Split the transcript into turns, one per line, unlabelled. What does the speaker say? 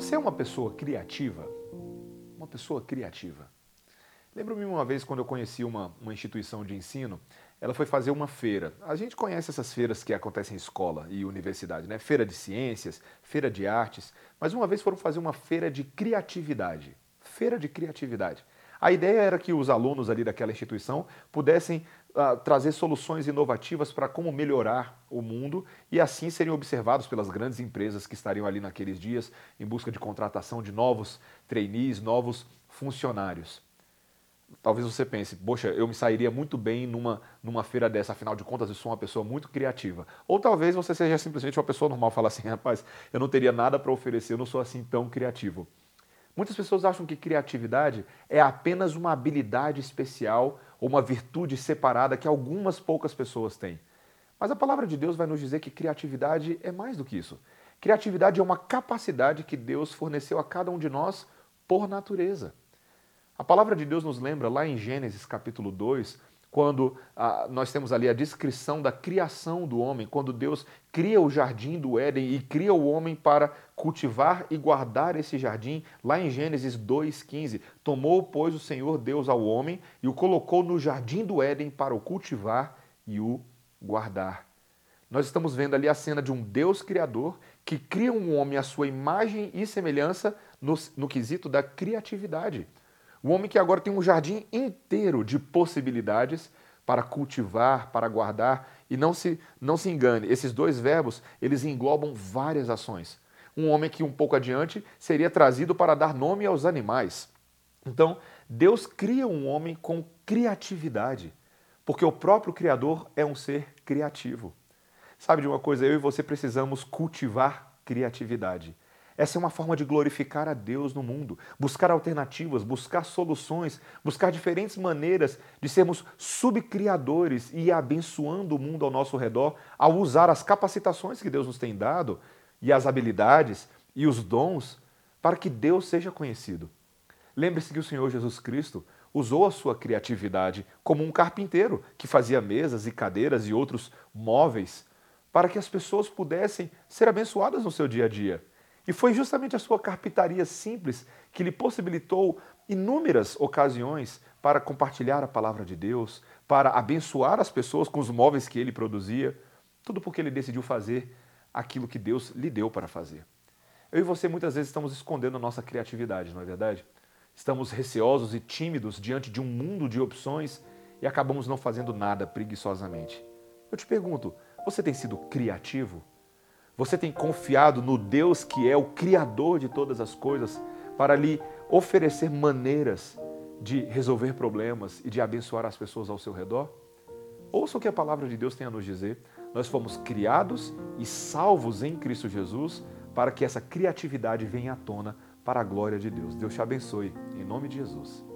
Você é uma pessoa criativa? Uma pessoa criativa. Lembro-me uma vez quando eu conheci uma, uma instituição de ensino, ela foi fazer uma feira. A gente conhece essas feiras que acontecem em escola e universidade, né? Feira de ciências, feira de artes, mas uma vez foram fazer uma feira de criatividade. Feira de criatividade. A ideia era que os alunos ali daquela instituição pudessem uh, trazer soluções inovativas para como melhorar o mundo e assim serem observados pelas grandes empresas que estariam ali naqueles dias em busca de contratação de novos trainees, novos funcionários. Talvez você pense, poxa, eu me sairia muito bem numa, numa feira dessa, afinal de contas eu sou uma pessoa muito criativa. Ou talvez você seja simplesmente uma pessoa normal, fala assim, rapaz, eu não teria nada para oferecer, eu não sou assim tão criativo. Muitas pessoas acham que criatividade é apenas uma habilidade especial ou uma virtude separada que algumas poucas pessoas têm. Mas a palavra de Deus vai nos dizer que criatividade é mais do que isso. Criatividade é uma capacidade que Deus forneceu a cada um de nós por natureza. A palavra de Deus nos lembra lá em Gênesis capítulo 2, quando ah, nós temos ali a descrição da criação do homem, quando Deus cria o jardim do Éden e cria o homem para cultivar e guardar esse jardim, lá em Gênesis 2,15. Tomou, pois, o Senhor Deus ao homem e o colocou no jardim do Éden para o cultivar e o guardar. Nós estamos vendo ali a cena de um Deus criador que cria um homem à sua imagem e semelhança no, no quesito da criatividade. O homem que agora tem um jardim inteiro de possibilidades para cultivar, para guardar, e não se, não se engane, esses dois verbos, eles englobam várias ações. Um homem que um pouco adiante seria trazido para dar nome aos animais. Então, Deus cria um homem com criatividade, porque o próprio Criador é um ser criativo. Sabe de uma coisa, eu e você precisamos cultivar criatividade. Essa é uma forma de glorificar a Deus no mundo, buscar alternativas, buscar soluções, buscar diferentes maneiras de sermos subcriadores e abençoando o mundo ao nosso redor ao usar as capacitações que Deus nos tem dado e as habilidades e os dons para que Deus seja conhecido. Lembre-se que o Senhor Jesus Cristo usou a sua criatividade como um carpinteiro que fazia mesas e cadeiras e outros móveis para que as pessoas pudessem ser abençoadas no seu dia a dia. E foi justamente a sua carpintaria simples que lhe possibilitou inúmeras ocasiões para compartilhar a palavra de Deus, para abençoar as pessoas com os móveis que ele produzia, tudo porque ele decidiu fazer aquilo que Deus lhe deu para fazer. Eu e você muitas vezes estamos escondendo a nossa criatividade, não é verdade? Estamos receosos e tímidos diante de um mundo de opções e acabamos não fazendo nada preguiçosamente. Eu te pergunto, você tem sido criativo? Você tem confiado no Deus que é o Criador de todas as coisas para lhe oferecer maneiras de resolver problemas e de abençoar as pessoas ao seu redor? Ouça o que a palavra de Deus tem a nos dizer. Nós fomos criados e salvos em Cristo Jesus para que essa criatividade venha à tona para a glória de Deus. Deus te abençoe, em nome de Jesus.